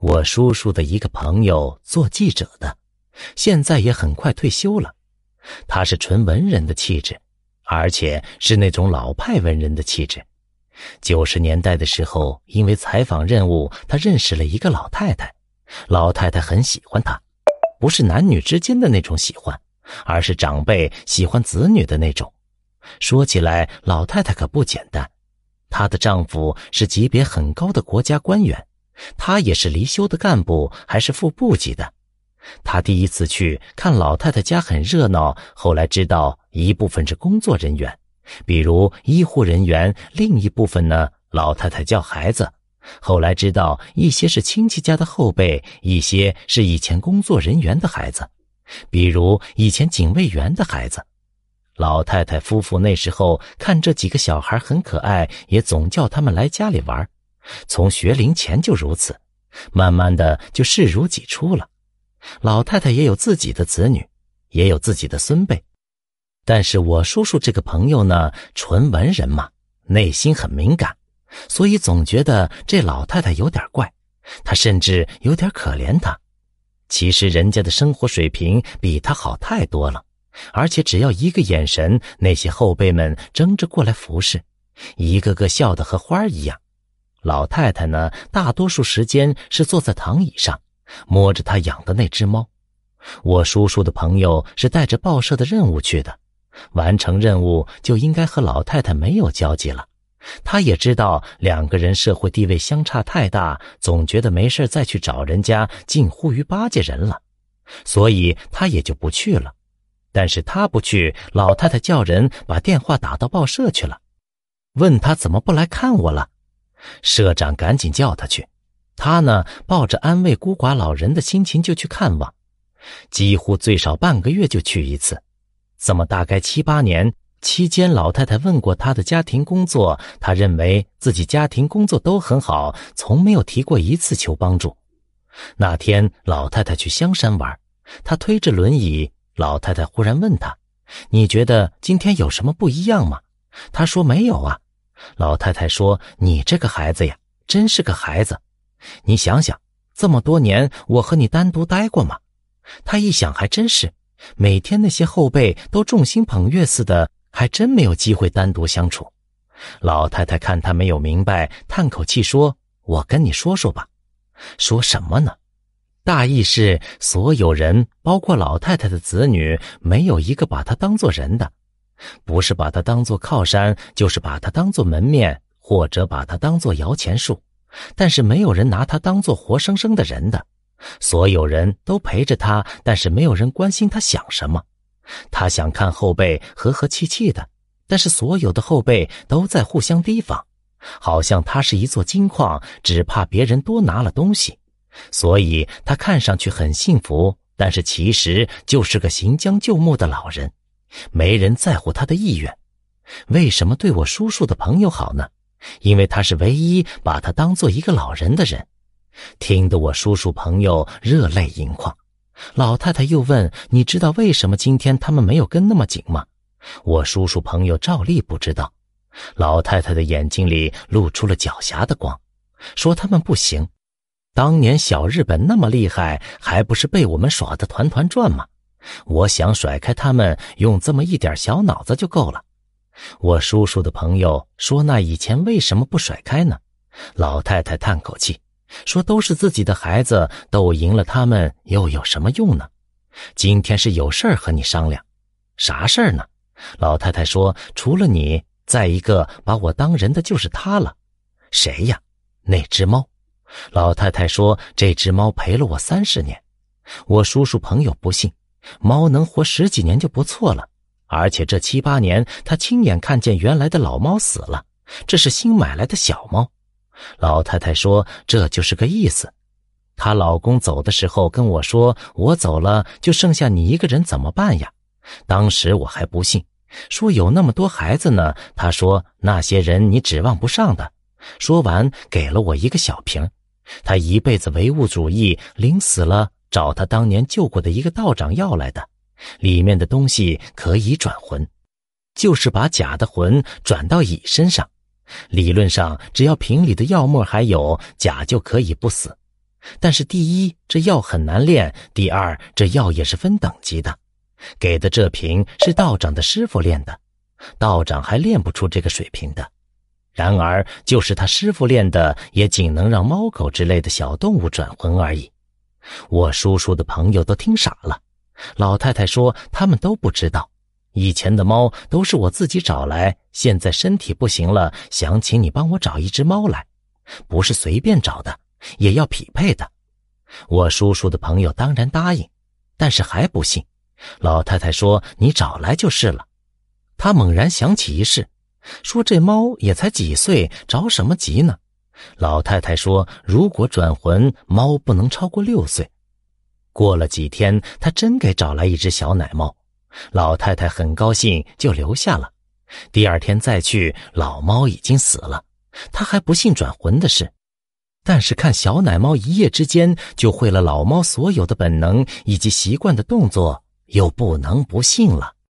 我叔叔的一个朋友做记者的，现在也很快退休了。他是纯文人的气质，而且是那种老派文人的气质。九十年代的时候，因为采访任务，他认识了一个老太太，老太太很喜欢他，不是男女之间的那种喜欢，而是长辈喜欢子女的那种。说起来，老太太可不简单，她的丈夫是级别很高的国家官员。他也是离休的干部，还是副部级的。他第一次去看老太太家很热闹，后来知道一部分是工作人员，比如医护人员；另一部分呢，老太太叫孩子。后来知道一些是亲戚家的后辈，一些是以前工作人员的孩子，比如以前警卫员的孩子。老太太夫妇那时候看这几个小孩很可爱，也总叫他们来家里玩。从学龄前就如此，慢慢的就视如己出了。老太太也有自己的子女，也有自己的孙辈，但是我叔叔这个朋友呢，纯文人嘛，内心很敏感，所以总觉得这老太太有点怪，他甚至有点可怜她。其实人家的生活水平比他好太多了，而且只要一个眼神，那些后辈们争着过来服侍，一个个笑得和花一样。老太太呢，大多数时间是坐在躺椅上，摸着她养的那只猫。我叔叔的朋友是带着报社的任务去的，完成任务就应该和老太太没有交集了。他也知道两个人社会地位相差太大，总觉得没事再去找人家，近乎于巴结人了，所以他也就不去了。但是他不去，老太太叫人把电话打到报社去了，问他怎么不来看我了。社长赶紧叫他去，他呢抱着安慰孤寡老人的心情就去看望，几乎最少半个月就去一次，这么大概七八年期间，老太太问过他的家庭工作，他认为自己家庭工作都很好，从没有提过一次求帮助。那天老太太去香山玩，他推着轮椅，老太太忽然问他：“你觉得今天有什么不一样吗？”他说：“没有啊。”老太太说：“你这个孩子呀，真是个孩子。你想想，这么多年我和你单独待过吗？”他一想，还真是，每天那些后辈都众星捧月似的，还真没有机会单独相处。老太太看他没有明白，叹口气说：“我跟你说说吧。”说什么呢？大意是所有人，包括老太太的子女，没有一个把他当做人的。不是把它当做靠山，就是把它当做门面，或者把它当做摇钱树。但是没有人拿他当做活生生的人的。所有人都陪着他，但是没有人关心他想什么。他想看后辈和和气气的，但是所有的后辈都在互相提防，好像他是一座金矿，只怕别人多拿了东西。所以他看上去很幸福，但是其实就是个行将就木的老人。没人在乎他的意愿，为什么对我叔叔的朋友好呢？因为他是唯一把他当做一个老人的人，听得我叔叔朋友热泪盈眶。老太太又问：“你知道为什么今天他们没有跟那么紧吗？”我叔叔朋友照例不知道。老太太的眼睛里露出了狡黠的光，说：“他们不行，当年小日本那么厉害，还不是被我们耍得团团转吗？”我想甩开他们，用这么一点小脑子就够了。我叔叔的朋友说：“那以前为什么不甩开呢？”老太太叹口气说：“都是自己的孩子，斗赢了他们又有什么用呢？”今天是有事儿和你商量，啥事儿呢？老太太说：“除了你，再一个把我当人的就是他了。”谁呀？那只猫。老太太说：“这只猫陪了我三十年。”我叔叔朋友不信。猫能活十几年就不错了，而且这七八年，他亲眼看见原来的老猫死了，这是新买来的小猫。老太太说：“这就是个意思。”她老公走的时候跟我说：“我走了，就剩下你一个人，怎么办呀？”当时我还不信，说有那么多孩子呢。他说：“那些人你指望不上的。”说完，给了我一个小瓶。他一辈子唯物主义，临死了。找他当年救过的一个道长要来的，里面的东西可以转魂，就是把假的魂转到乙身上。理论上，只要瓶里的药沫还有，甲就可以不死。但是第一，这药很难炼；第二，这药也是分等级的。给的这瓶是道长的师傅炼的，道长还炼不出这个水平的。然而，就是他师傅炼的，也仅能让猫狗之类的小动物转魂而已。我叔叔的朋友都听傻了。老太太说：“他们都不知道，以前的猫都是我自己找来，现在身体不行了，想请你帮我找一只猫来，不是随便找的，也要匹配的。”我叔叔的朋友当然答应，但是还不信。老太太说：“你找来就是了。”他猛然想起一事，说：“这猫也才几岁，着什么急呢？”老太太说：“如果转魂，猫不能超过六岁。”过了几天，他真给找来一只小奶猫，老太太很高兴，就留下了。第二天再去，老猫已经死了。他还不信转魂的事，但是看小奶猫一夜之间就会了老猫所有的本能以及习惯的动作，又不能不信了。